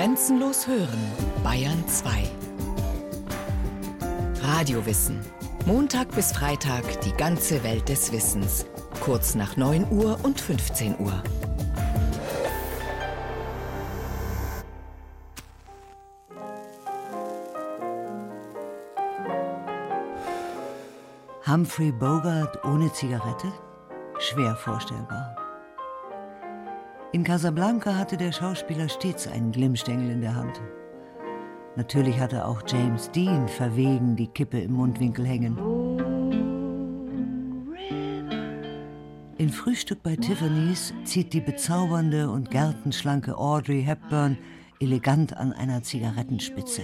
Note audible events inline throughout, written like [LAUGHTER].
Grenzenlos hören, Bayern 2. Radiowissen. Montag bis Freitag die ganze Welt des Wissens. Kurz nach 9 Uhr und 15 Uhr. Humphrey Bogart ohne Zigarette? Schwer vorstellbar. In Casablanca hatte der Schauspieler stets einen Glimmstängel in der Hand. Natürlich hatte auch James Dean verwegen die Kippe im Mundwinkel hängen. In Frühstück bei Tiffany's zieht die bezaubernde und gärtenschlanke Audrey Hepburn elegant an einer Zigarettenspitze.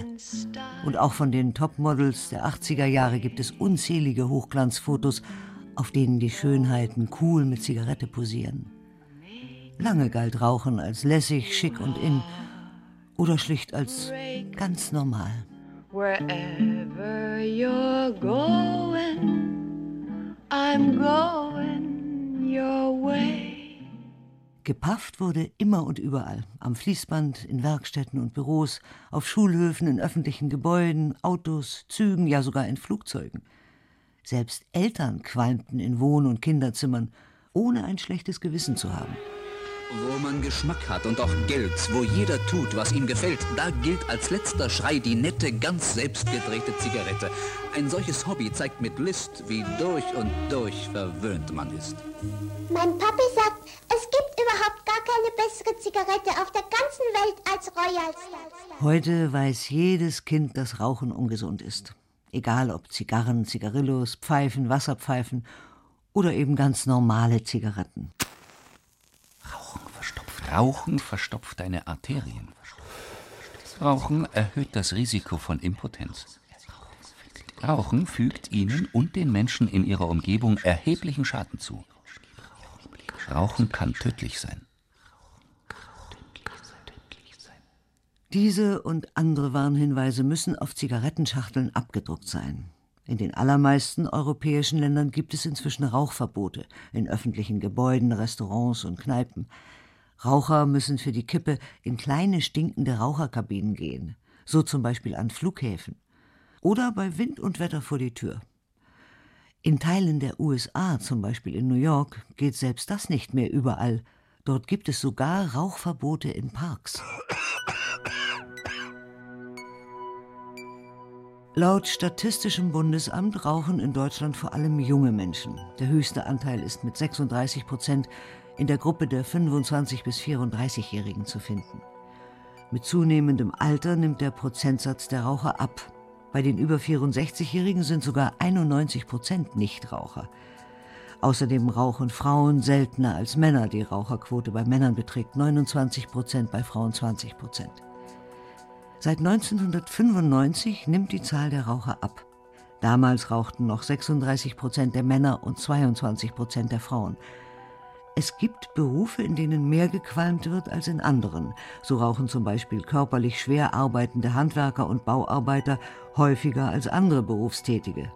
Und auch von den Topmodels der 80er Jahre gibt es unzählige Hochglanzfotos, auf denen die Schönheiten cool mit Zigarette posieren. Lange galt Rauchen als lässig, schick und in oder schlicht als ganz normal. Wherever you're going, I'm going your way. Gepafft wurde immer und überall. Am Fließband, in Werkstätten und Büros, auf Schulhöfen, in öffentlichen Gebäuden, Autos, Zügen, ja sogar in Flugzeugen. Selbst Eltern qualmten in Wohn- und Kinderzimmern, ohne ein schlechtes Gewissen zu haben. Wo man Geschmack hat und auch Geld, wo jeder tut, was ihm gefällt, da gilt als letzter Schrei die nette, ganz selbstgedrehte Zigarette. Ein solches Hobby zeigt mit List, wie durch und durch verwöhnt man ist. Mein Papi sagt, es gibt überhaupt gar keine bessere Zigarette auf der ganzen Welt als Royals. Heute weiß jedes Kind, dass Rauchen ungesund ist. Egal ob Zigarren, Zigarillos, Pfeifen, Wasserpfeifen oder eben ganz normale Zigaretten. Rauchen verstopft deine Arterien. Rauchen erhöht das Risiko von Impotenz. Rauchen fügt ihnen und den Menschen in ihrer Umgebung erheblichen Schaden zu. Rauchen kann tödlich sein. Diese und andere Warnhinweise müssen auf Zigarettenschachteln abgedruckt sein. In den allermeisten europäischen Ländern gibt es inzwischen Rauchverbote in öffentlichen Gebäuden, Restaurants und Kneipen. Raucher müssen für die Kippe in kleine stinkende Raucherkabinen gehen, so zum Beispiel an Flughäfen oder bei Wind und Wetter vor die Tür. In Teilen der USA, zum Beispiel in New York, geht selbst das nicht mehr überall. Dort gibt es sogar Rauchverbote in Parks. Laut Statistischem Bundesamt rauchen in Deutschland vor allem junge Menschen. Der höchste Anteil ist mit 36 Prozent in der Gruppe der 25 bis 34-Jährigen zu finden. Mit zunehmendem Alter nimmt der Prozentsatz der Raucher ab. Bei den über 64-Jährigen sind sogar 91 Prozent Nichtraucher. Außerdem rauchen Frauen seltener als Männer. Die Raucherquote bei Männern beträgt 29 Prozent, bei Frauen 20 Prozent. Seit 1995 nimmt die Zahl der Raucher ab. Damals rauchten noch 36 Prozent der Männer und 22 Prozent der Frauen. Es gibt Berufe, in denen mehr gequalmt wird als in anderen. So rauchen zum Beispiel körperlich schwer arbeitende Handwerker und Bauarbeiter häufiger als andere Berufstätige.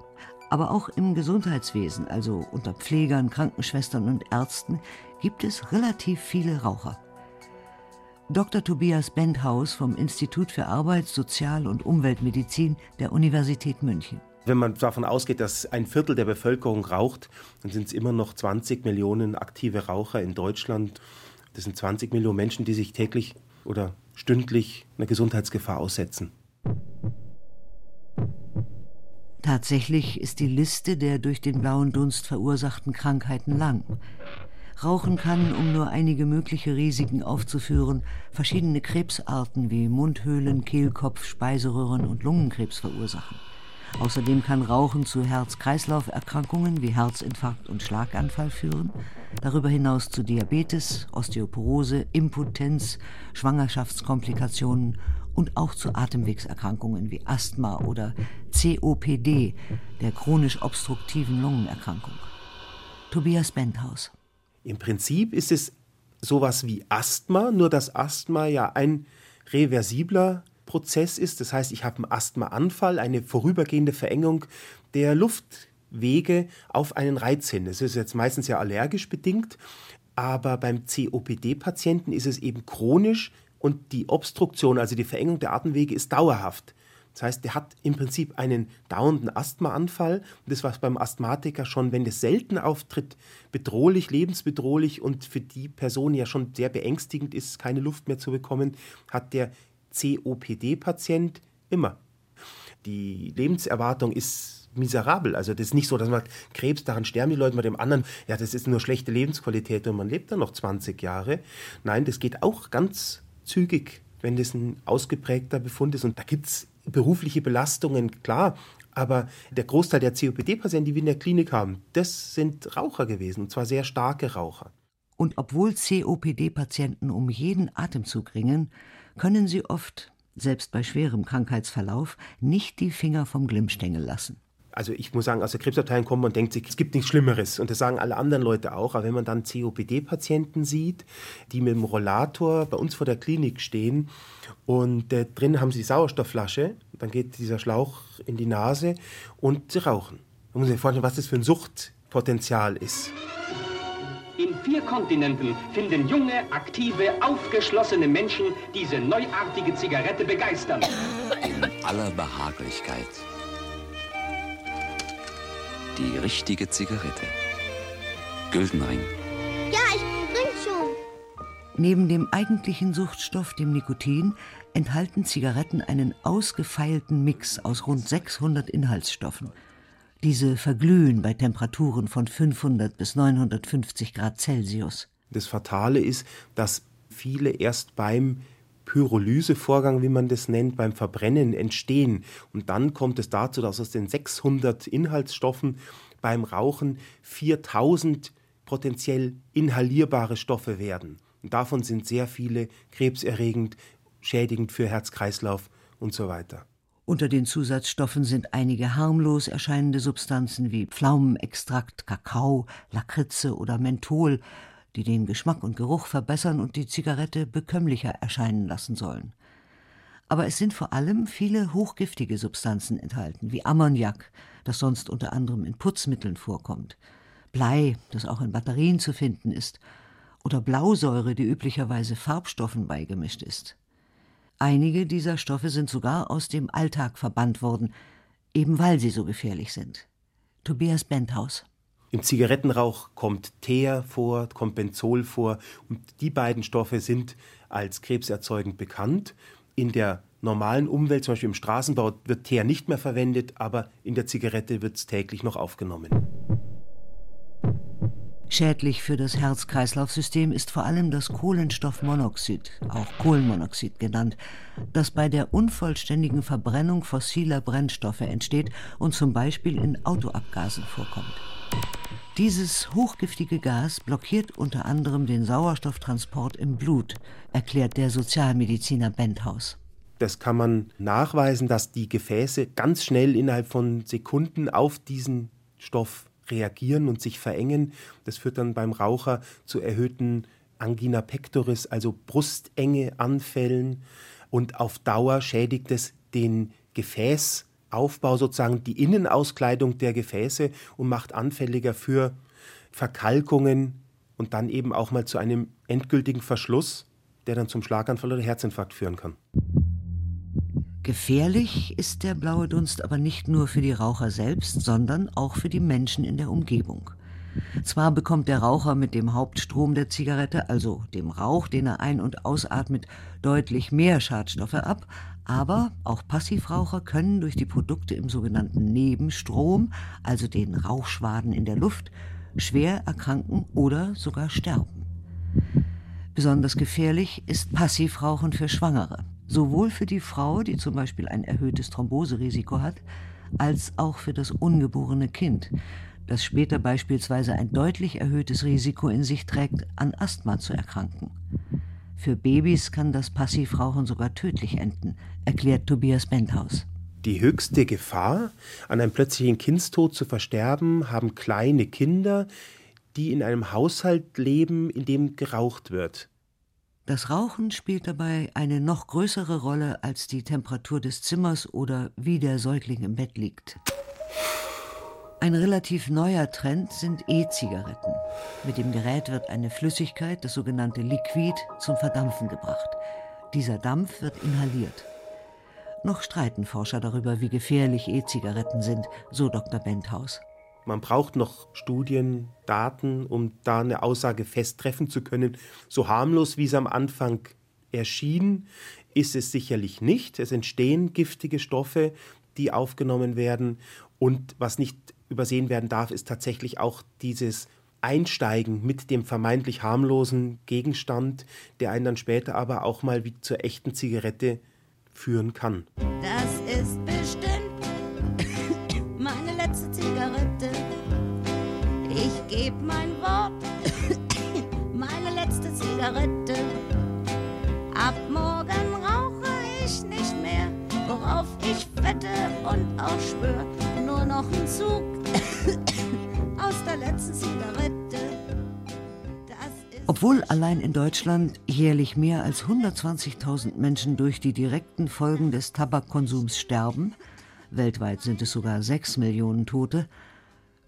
Aber auch im Gesundheitswesen, also unter Pflegern, Krankenschwestern und Ärzten, gibt es relativ viele Raucher. Dr. Tobias Bendhaus vom Institut für Arbeits-, Sozial- und Umweltmedizin der Universität München. Wenn man davon ausgeht, dass ein Viertel der Bevölkerung raucht, dann sind es immer noch 20 Millionen aktive Raucher in Deutschland. Das sind 20 Millionen Menschen, die sich täglich oder stündlich einer Gesundheitsgefahr aussetzen. Tatsächlich ist die Liste der durch den blauen Dunst verursachten Krankheiten lang. Rauchen kann, um nur einige mögliche Risiken aufzuführen, verschiedene Krebsarten wie Mundhöhlen, Kehlkopf, Speiseröhren und Lungenkrebs verursachen. Außerdem kann Rauchen zu Herz-Kreislauf-Erkrankungen wie Herzinfarkt und Schlaganfall führen, darüber hinaus zu Diabetes, Osteoporose, Impotenz, Schwangerschaftskomplikationen und auch zu Atemwegserkrankungen wie Asthma oder COPD, der chronisch obstruktiven Lungenerkrankung. Tobias Benthaus. Im Prinzip ist es sowas wie Asthma, nur dass Asthma ja ein reversibler Prozess ist. Das heißt, ich habe einen Asthmaanfall, eine vorübergehende Verengung der Luftwege auf einen Reiz hin. Das ist jetzt meistens ja allergisch bedingt, aber beim COPD-Patienten ist es eben chronisch und die Obstruktion, also die Verengung der Atemwege, ist dauerhaft. Das heißt, der hat im Prinzip einen dauernden Asthmaanfall. Und das war beim Asthmatiker schon, wenn das selten auftritt, bedrohlich, lebensbedrohlich und für die Person ja schon sehr beängstigend ist, keine Luft mehr zu bekommen, hat der COPD-Patient immer. Die Lebenserwartung ist miserabel. Also das ist nicht so, dass man sagt, Krebs, daran sterben die Leute, mit dem anderen, ja, das ist nur schlechte Lebensqualität und man lebt dann noch 20 Jahre. Nein, das geht auch ganz zügig, wenn das ein ausgeprägter Befund ist. Und da gibt es berufliche Belastungen, klar. Aber der Großteil der COPD-Patienten, die wir in der Klinik haben, das sind Raucher gewesen, und zwar sehr starke Raucher. Und obwohl COPD-Patienten um jeden Atemzug ringen, können sie oft, selbst bei schwerem Krankheitsverlauf, nicht die Finger vom Glimmstängel lassen also ich muss sagen, aus der Krebsabteilung kommt man denkt sich, es gibt nichts Schlimmeres. Und das sagen alle anderen Leute auch. Aber wenn man dann COPD-Patienten sieht, die mit dem Rollator bei uns vor der Klinik stehen und äh, drin haben sie Sauerstoffflasche, dann geht dieser Schlauch in die Nase und sie rauchen. Da muss man sich vorstellen, was das für ein Suchtpotenzial ist. Vier Kontinenten finden junge, aktive, aufgeschlossene Menschen diese neuartige Zigarette begeistern. In aller Behaglichkeit die richtige Zigarette. Güldenring. Ja, ich bring schon. Neben dem eigentlichen Suchtstoff, dem Nikotin, enthalten Zigaretten einen ausgefeilten Mix aus rund 600 Inhaltsstoffen. Diese verglühen bei Temperaturen von 500 bis 950 Grad Celsius. Das Fatale ist, dass viele erst beim Pyrolysevorgang, wie man das nennt, beim Verbrennen entstehen. Und dann kommt es dazu, dass aus den 600 Inhaltsstoffen beim Rauchen 4000 potenziell inhalierbare Stoffe werden. Und davon sind sehr viele krebserregend, schädigend für Herz-Kreislauf und so weiter. Unter den Zusatzstoffen sind einige harmlos erscheinende Substanzen wie Pflaumenextrakt, Kakao, Lakritze oder Menthol, die den Geschmack und Geruch verbessern und die Zigarette bekömmlicher erscheinen lassen sollen. Aber es sind vor allem viele hochgiftige Substanzen enthalten, wie Ammoniak, das sonst unter anderem in Putzmitteln vorkommt, Blei, das auch in Batterien zu finden ist, oder Blausäure, die üblicherweise Farbstoffen beigemischt ist. Einige dieser Stoffe sind sogar aus dem Alltag verbannt worden, eben weil sie so gefährlich sind. Tobias Benthaus im Zigarettenrauch kommt Teer vor, kommt Benzol vor und die beiden Stoffe sind als krebserzeugend bekannt. In der normalen Umwelt, zum Beispiel im Straßenbau, wird Teer nicht mehr verwendet, aber in der Zigarette wird es täglich noch aufgenommen. Schädlich für das Herz-Kreislauf-System ist vor allem das Kohlenstoffmonoxid, auch Kohlenmonoxid genannt, das bei der unvollständigen Verbrennung fossiler Brennstoffe entsteht und zum Beispiel in Autoabgasen vorkommt. Dieses hochgiftige Gas blockiert unter anderem den Sauerstofftransport im Blut, erklärt der Sozialmediziner Benthaus. Das kann man nachweisen, dass die Gefäße ganz schnell innerhalb von Sekunden auf diesen Stoff reagieren und sich verengen. Das führt dann beim Raucher zu erhöhten Angina pectoris, also Brustenge Anfällen. Und auf Dauer schädigt es den Gefäß Aufbau sozusagen die Innenauskleidung der Gefäße und macht anfälliger für Verkalkungen und dann eben auch mal zu einem endgültigen Verschluss, der dann zum Schlaganfall oder Herzinfarkt führen kann. Gefährlich ist der blaue Dunst aber nicht nur für die Raucher selbst, sondern auch für die Menschen in der Umgebung. Zwar bekommt der Raucher mit dem Hauptstrom der Zigarette, also dem Rauch, den er ein- und ausatmet, deutlich mehr Schadstoffe ab, aber auch Passivraucher können durch die Produkte im sogenannten Nebenstrom, also den Rauchschwaden in der Luft, schwer erkranken oder sogar sterben. Besonders gefährlich ist Passivrauchen für Schwangere, sowohl für die Frau, die zum Beispiel ein erhöhtes Thromboserisiko hat, als auch für das ungeborene Kind, das später beispielsweise ein deutlich erhöhtes Risiko in sich trägt, an Asthma zu erkranken. Für Babys kann das Passivrauchen sogar tödlich enden, erklärt Tobias Benthaus. Die höchste Gefahr, an einem plötzlichen Kindstod zu versterben, haben kleine Kinder, die in einem Haushalt leben, in dem geraucht wird. Das Rauchen spielt dabei eine noch größere Rolle als die Temperatur des Zimmers oder wie der Säugling im Bett liegt. Ein relativ neuer Trend sind E-Zigaretten. Mit dem Gerät wird eine Flüssigkeit, das sogenannte Liquid, zum Verdampfen gebracht. Dieser Dampf wird inhaliert. Noch streiten Forscher darüber, wie gefährlich E-Zigaretten sind, so Dr. Benthaus. Man braucht noch Studien, Daten, um da eine Aussage festtreffen zu können. So harmlos, wie es am Anfang erschien, ist es sicherlich nicht. Es entstehen giftige Stoffe, die aufgenommen werden. Und was nicht übersehen werden darf, ist tatsächlich auch dieses Einsteigen mit dem vermeintlich harmlosen Gegenstand, der einen dann später aber auch mal wie zur echten Zigarette führen kann. Das ist bestimmt Zigarette. Ab morgen rauche ich nicht mehr, worauf ich wette und auch schwör. Nur noch ein Zug [COUGHS] aus der letzten Zigarette. Obwohl allein in Deutschland jährlich mehr als 120.000 Menschen durch die direkten Folgen des Tabakkonsums sterben, weltweit sind es sogar 6 Millionen Tote,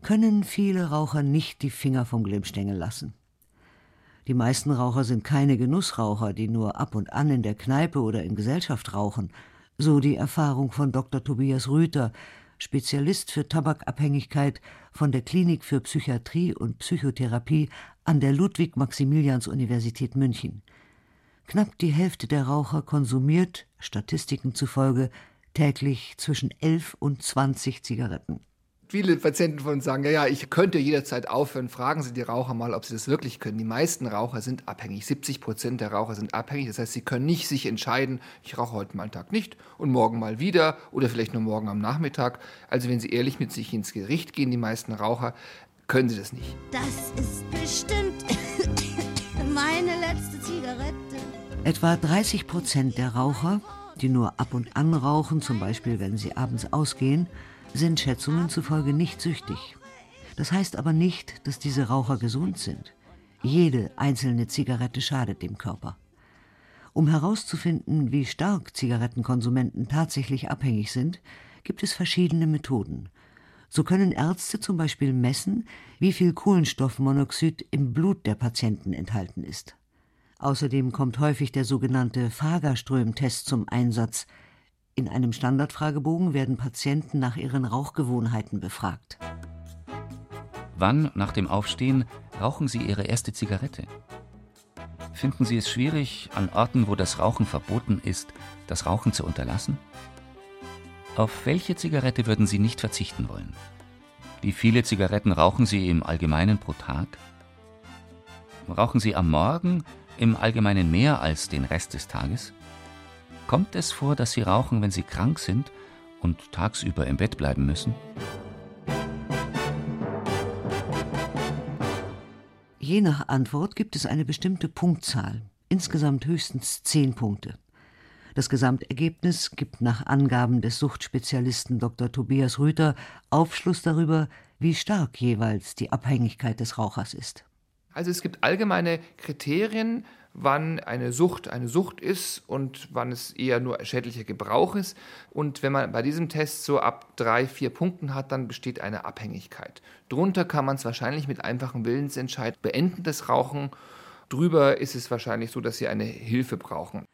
können viele Raucher nicht die Finger vom Glimmstängel lassen. Die meisten Raucher sind keine Genussraucher, die nur ab und an in der Kneipe oder in Gesellschaft rauchen, so die Erfahrung von Dr. Tobias Rüther, Spezialist für Tabakabhängigkeit von der Klinik für Psychiatrie und Psychotherapie an der Ludwig-Maximilians-Universität München. Knapp die Hälfte der Raucher konsumiert, Statistiken zufolge, täglich zwischen 11 und 20 Zigaretten. Viele Patienten von uns sagen, ja, ja, ich könnte jederzeit aufhören. Fragen Sie die Raucher mal, ob sie das wirklich können. Die meisten Raucher sind abhängig. 70 Prozent der Raucher sind abhängig. Das heißt, sie können nicht sich entscheiden, ich rauche heute mal einen Tag nicht und morgen mal wieder oder vielleicht nur morgen am Nachmittag. Also wenn Sie ehrlich mit sich ins Gericht gehen, die meisten Raucher, können Sie das nicht. Das ist bestimmt [COUGHS] meine letzte Zigarette. Etwa 30 Prozent der Raucher, die nur ab und an rauchen, zum Beispiel wenn sie abends ausgehen, sind Schätzungen zufolge nicht süchtig. Das heißt aber nicht, dass diese Raucher gesund sind. Jede einzelne Zigarette schadet dem Körper. Um herauszufinden, wie stark Zigarettenkonsumenten tatsächlich abhängig sind, gibt es verschiedene Methoden. So können Ärzte zum Beispiel messen, wie viel Kohlenstoffmonoxid im Blut der Patienten enthalten ist. Außerdem kommt häufig der sogenannte Fagerström-Test zum Einsatz, in einem Standardfragebogen werden Patienten nach ihren Rauchgewohnheiten befragt. Wann nach dem Aufstehen rauchen Sie Ihre erste Zigarette? Finden Sie es schwierig, an Orten, wo das Rauchen verboten ist, das Rauchen zu unterlassen? Auf welche Zigarette würden Sie nicht verzichten wollen? Wie viele Zigaretten rauchen Sie im Allgemeinen pro Tag? Rauchen Sie am Morgen im Allgemeinen mehr als den Rest des Tages? Kommt es vor, dass Sie rauchen, wenn Sie krank sind und tagsüber im Bett bleiben müssen? Je nach Antwort gibt es eine bestimmte Punktzahl, insgesamt höchstens zehn Punkte. Das Gesamtergebnis gibt nach Angaben des Suchtspezialisten Dr. Tobias Rüther Aufschluss darüber, wie stark jeweils die Abhängigkeit des Rauchers ist. Also es gibt allgemeine Kriterien, wann eine Sucht eine Sucht ist und wann es eher nur schädlicher Gebrauch ist. Und wenn man bei diesem Test so ab drei, vier Punkten hat, dann besteht eine Abhängigkeit. Drunter kann man es wahrscheinlich mit einfachem Willensentscheid beenden, das Rauchen. Drüber ist es wahrscheinlich so, dass sie eine Hilfe brauchen.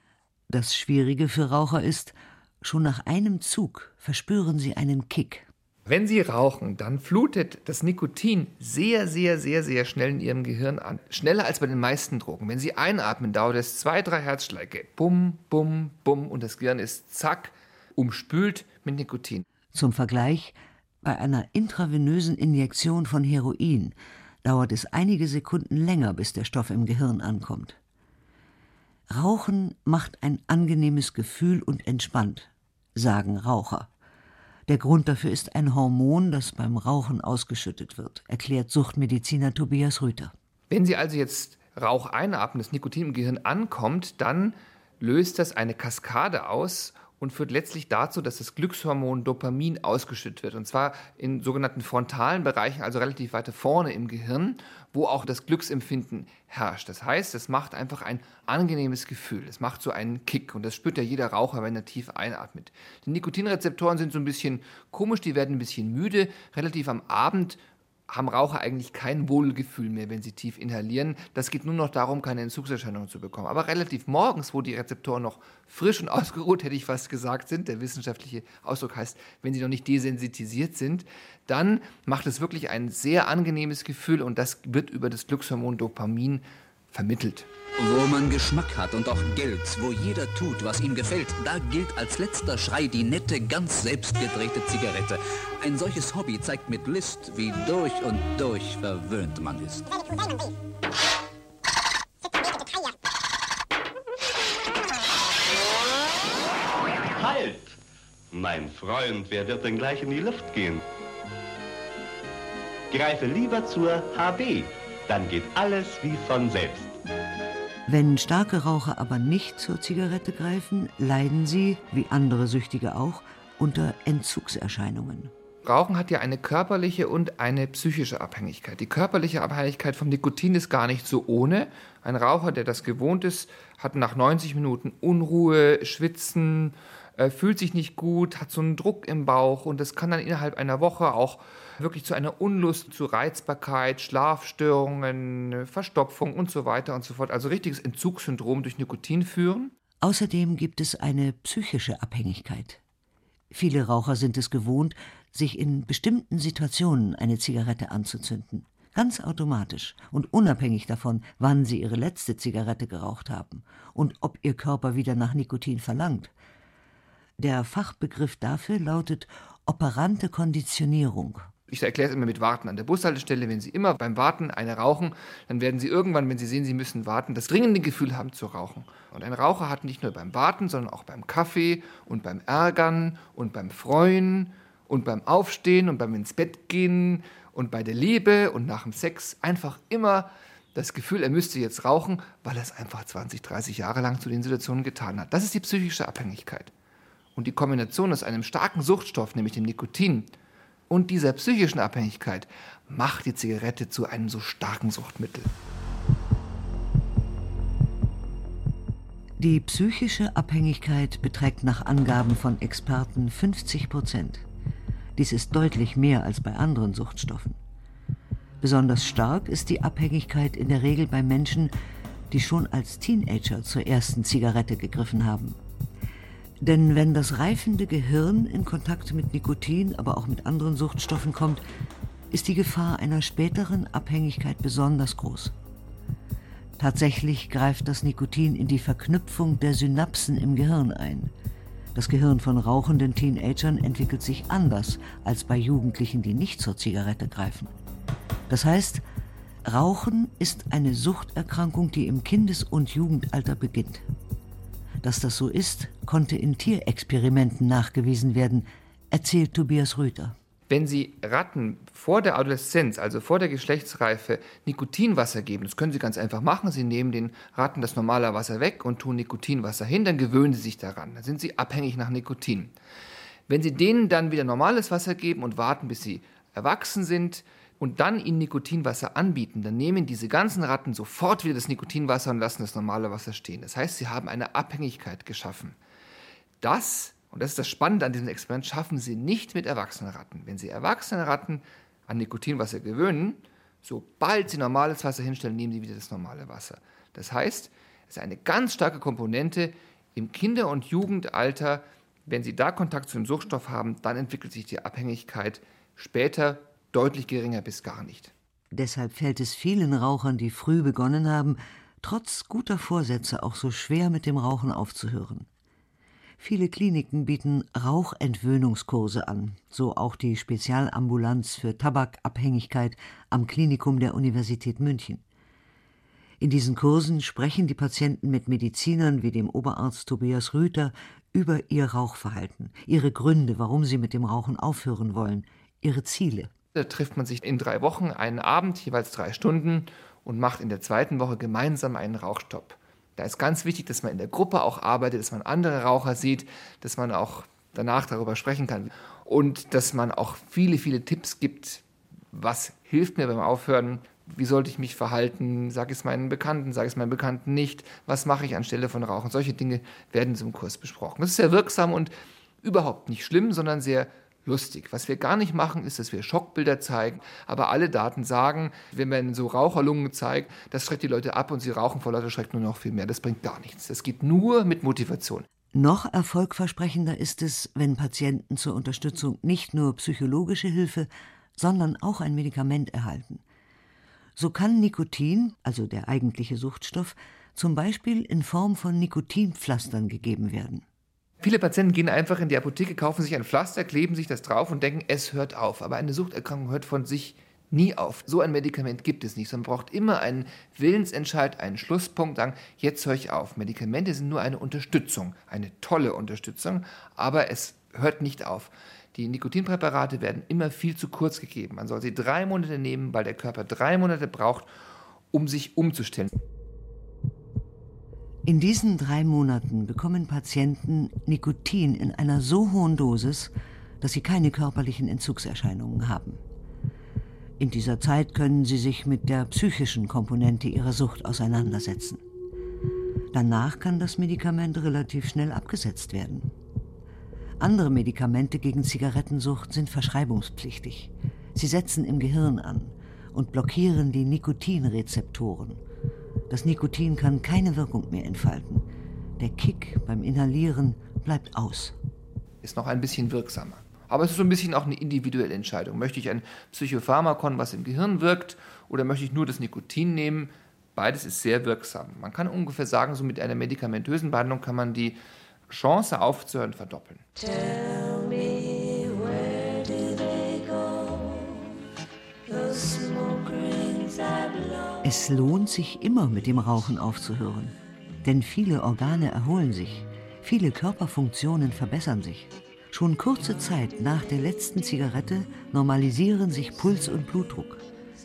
Das Schwierige für Raucher ist, schon nach einem Zug verspüren sie einen Kick. Wenn Sie rauchen, dann flutet das Nikotin sehr, sehr, sehr, sehr schnell in Ihrem Gehirn an. Schneller als bei den meisten Drogen. Wenn Sie einatmen, dauert es zwei, drei Herzschläge. Bum, bum, bum. Und das Gehirn ist zack, umspült mit Nikotin. Zum Vergleich, bei einer intravenösen Injektion von Heroin dauert es einige Sekunden länger, bis der Stoff im Gehirn ankommt. Rauchen macht ein angenehmes Gefühl und entspannt, sagen Raucher. Der Grund dafür ist ein Hormon, das beim Rauchen ausgeschüttet wird, erklärt Suchtmediziner Tobias Rüther. Wenn Sie also jetzt Rauch einatmen, das Nikotin im Gehirn ankommt, dann löst das eine Kaskade aus und führt letztlich dazu, dass das Glückshormon Dopamin ausgeschüttet wird. Und zwar in sogenannten frontalen Bereichen, also relativ weiter vorne im Gehirn, wo auch das Glücksempfinden herrscht. Das heißt, es macht einfach ein angenehmes Gefühl. Es macht so einen Kick. Und das spürt ja jeder Raucher, wenn er tief einatmet. Die Nikotinrezeptoren sind so ein bisschen komisch, die werden ein bisschen müde. Relativ am Abend haben Raucher eigentlich kein Wohlgefühl mehr, wenn sie tief inhalieren. Das geht nur noch darum, keine Entzugserscheinungen zu bekommen. Aber relativ morgens, wo die Rezeptoren noch frisch und [LAUGHS] ausgeruht, hätte ich fast gesagt, sind, der wissenschaftliche Ausdruck heißt, wenn sie noch nicht desensitisiert sind, dann macht es wirklich ein sehr angenehmes Gefühl und das wird über das Glückshormon Dopamin vermittelt. Wo man Geschmack hat und auch Geld, wo jeder tut, was ihm gefällt, da gilt als letzter Schrei die nette, ganz selbstgedrehte Zigarette. Ein solches Hobby zeigt mit List, wie durch und durch verwöhnt man ist. Halt! Mein Freund, wer wird denn gleich in die Luft gehen? Greife lieber zur HB, dann geht alles wie von selbst. Wenn starke Raucher aber nicht zur Zigarette greifen, leiden sie, wie andere Süchtige auch, unter Entzugserscheinungen. Rauchen hat ja eine körperliche und eine psychische Abhängigkeit. Die körperliche Abhängigkeit vom Nikotin ist gar nicht so ohne. Ein Raucher, der das gewohnt ist, hat nach 90 Minuten Unruhe, Schwitzen, äh, fühlt sich nicht gut, hat so einen Druck im Bauch und das kann dann innerhalb einer Woche auch wirklich zu einer Unlust, zu Reizbarkeit, Schlafstörungen, Verstopfung und so weiter und so fort, also richtiges Entzugssyndrom durch Nikotin führen. Außerdem gibt es eine psychische Abhängigkeit. Viele Raucher sind es gewohnt, sich in bestimmten Situationen eine Zigarette anzuzünden. Ganz automatisch und unabhängig davon, wann sie ihre letzte Zigarette geraucht haben und ob ihr Körper wieder nach Nikotin verlangt. Der Fachbegriff dafür lautet operante Konditionierung. Ich erkläre es immer mit Warten an der Bushaltestelle. Wenn Sie immer beim Warten eine rauchen, dann werden Sie irgendwann, wenn Sie sehen, Sie müssen warten, das dringende Gefühl haben zu rauchen. Und ein Raucher hat nicht nur beim Warten, sondern auch beim Kaffee und beim Ärgern und beim Freuen und beim Aufstehen und beim ins Bett gehen und bei der Liebe und nach dem Sex einfach immer das Gefühl, er müsste jetzt rauchen, weil er es einfach 20, 30 Jahre lang zu den Situationen getan hat. Das ist die psychische Abhängigkeit. Und die Kombination aus einem starken Suchtstoff, nämlich dem Nikotin, und dieser psychischen Abhängigkeit macht die Zigarette zu einem so starken Suchtmittel. Die psychische Abhängigkeit beträgt nach Angaben von Experten 50 Prozent. Dies ist deutlich mehr als bei anderen Suchtstoffen. Besonders stark ist die Abhängigkeit in der Regel bei Menschen, die schon als Teenager zur ersten Zigarette gegriffen haben. Denn wenn das reifende Gehirn in Kontakt mit Nikotin, aber auch mit anderen Suchtstoffen kommt, ist die Gefahr einer späteren Abhängigkeit besonders groß. Tatsächlich greift das Nikotin in die Verknüpfung der Synapsen im Gehirn ein. Das Gehirn von rauchenden Teenagern entwickelt sich anders als bei Jugendlichen, die nicht zur Zigarette greifen. Das heißt, Rauchen ist eine Suchterkrankung, die im Kindes- und Jugendalter beginnt. Dass das so ist, konnte in Tierexperimenten nachgewiesen werden, erzählt Tobias Rüther. Wenn Sie Ratten vor der Adoleszenz, also vor der Geschlechtsreife, Nikotinwasser geben, das können Sie ganz einfach machen. Sie nehmen den Ratten das normale Wasser weg und tun Nikotinwasser hin, dann gewöhnen sie sich daran. Dann sind sie abhängig nach Nikotin. Wenn Sie denen dann wieder normales Wasser geben und warten, bis sie erwachsen sind, und dann ihnen Nikotinwasser anbieten, dann nehmen diese ganzen Ratten sofort wieder das Nikotinwasser und lassen das normale Wasser stehen. Das heißt, sie haben eine Abhängigkeit geschaffen. Das, und das ist das Spannende an diesem Experiment, schaffen sie nicht mit erwachsenen Ratten. Wenn sie erwachsene Ratten an Nikotinwasser gewöhnen, sobald sie normales Wasser hinstellen, nehmen sie wieder das normale Wasser. Das heißt, es ist eine ganz starke Komponente im Kinder- und Jugendalter. Wenn sie da Kontakt zu dem Suchtstoff haben, dann entwickelt sich die Abhängigkeit später deutlich geringer bis gar nicht. Deshalb fällt es vielen Rauchern, die früh begonnen haben, trotz guter Vorsätze auch so schwer mit dem Rauchen aufzuhören. Viele Kliniken bieten Rauchentwöhnungskurse an, so auch die Spezialambulanz für Tabakabhängigkeit am Klinikum der Universität München. In diesen Kursen sprechen die Patienten mit Medizinern wie dem Oberarzt Tobias Rüther über ihr Rauchverhalten, ihre Gründe, warum sie mit dem Rauchen aufhören wollen, ihre Ziele. Da trifft man sich in drei Wochen einen Abend, jeweils drei Stunden, und macht in der zweiten Woche gemeinsam einen Rauchstopp. Da ist ganz wichtig, dass man in der Gruppe auch arbeitet, dass man andere Raucher sieht, dass man auch danach darüber sprechen kann und dass man auch viele, viele Tipps gibt, was hilft mir beim Aufhören, wie sollte ich mich verhalten, sage ich es meinen Bekannten, sage ich es meinen Bekannten nicht, was mache ich anstelle von Rauchen. Solche Dinge werden in so Kurs besprochen. Das ist sehr wirksam und überhaupt nicht schlimm, sondern sehr lustig. Was wir gar nicht machen, ist, dass wir Schockbilder zeigen, aber alle Daten sagen, wenn man so Raucherlungen zeigt, das schreckt die Leute ab und sie rauchen vor lauter Schreck nur noch viel mehr. Das bringt gar nichts. Das geht nur mit Motivation. Noch erfolgversprechender ist es, wenn Patienten zur Unterstützung nicht nur psychologische Hilfe, sondern auch ein Medikament erhalten. So kann Nikotin, also der eigentliche Suchtstoff, zum Beispiel in Form von Nikotinpflastern gegeben werden. Viele Patienten gehen einfach in die Apotheke, kaufen sich ein Pflaster, kleben sich das drauf und denken, es hört auf. Aber eine Suchterkrankung hört von sich nie auf. So ein Medikament gibt es nicht. Man braucht immer einen Willensentscheid, einen Schlusspunkt, sagen, jetzt höre ich auf. Medikamente sind nur eine Unterstützung, eine tolle Unterstützung, aber es hört nicht auf. Die Nikotinpräparate werden immer viel zu kurz gegeben. Man soll sie drei Monate nehmen, weil der Körper drei Monate braucht, um sich umzustellen. In diesen drei Monaten bekommen Patienten Nikotin in einer so hohen Dosis, dass sie keine körperlichen Entzugserscheinungen haben. In dieser Zeit können sie sich mit der psychischen Komponente ihrer Sucht auseinandersetzen. Danach kann das Medikament relativ schnell abgesetzt werden. Andere Medikamente gegen Zigarettensucht sind verschreibungspflichtig. Sie setzen im Gehirn an und blockieren die Nikotinrezeptoren. Das Nikotin kann keine Wirkung mehr entfalten. Der Kick beim Inhalieren bleibt aus. Ist noch ein bisschen wirksamer. Aber es ist so ein bisschen auch eine individuelle Entscheidung. Möchte ich ein Psychopharmakon, was im Gehirn wirkt, oder möchte ich nur das Nikotin nehmen? Beides ist sehr wirksam. Man kann ungefähr sagen, so mit einer medikamentösen Behandlung kann man die Chance aufzuhören verdoppeln. Tell me, where? Es lohnt sich immer, mit dem Rauchen aufzuhören. Denn viele Organe erholen sich, viele Körperfunktionen verbessern sich. Schon kurze Zeit nach der letzten Zigarette normalisieren sich Puls und Blutdruck.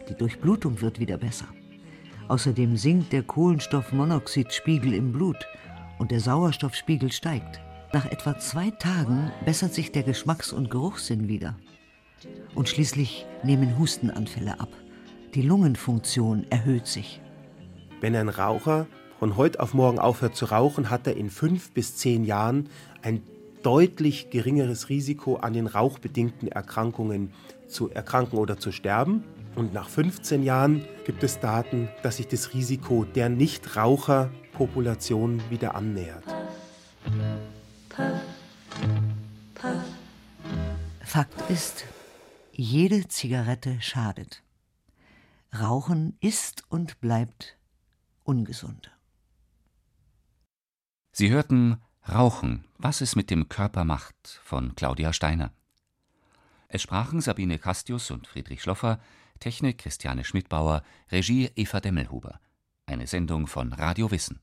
Die Durchblutung wird wieder besser. Außerdem sinkt der Kohlenstoffmonoxidspiegel im Blut und der Sauerstoffspiegel steigt. Nach etwa zwei Tagen bessert sich der Geschmacks- und Geruchssinn wieder. Und schließlich nehmen Hustenanfälle ab. Die Lungenfunktion erhöht sich. Wenn ein Raucher von heute auf morgen aufhört zu rauchen, hat er in fünf bis zehn Jahren ein deutlich geringeres Risiko an den rauchbedingten Erkrankungen zu erkranken oder zu sterben. Und nach 15 Jahren gibt es Daten, dass sich das Risiko der Nichtraucherpopulation wieder annähert. Fakt ist, jede Zigarette schadet. Rauchen ist und bleibt ungesund. Sie hörten Rauchen, was es mit dem Körper macht von Claudia Steiner. Es sprachen Sabine Castius und Friedrich Schloffer, Technik Christiane Schmidbauer, Regie Eva Demmelhuber. Eine Sendung von Radio Wissen.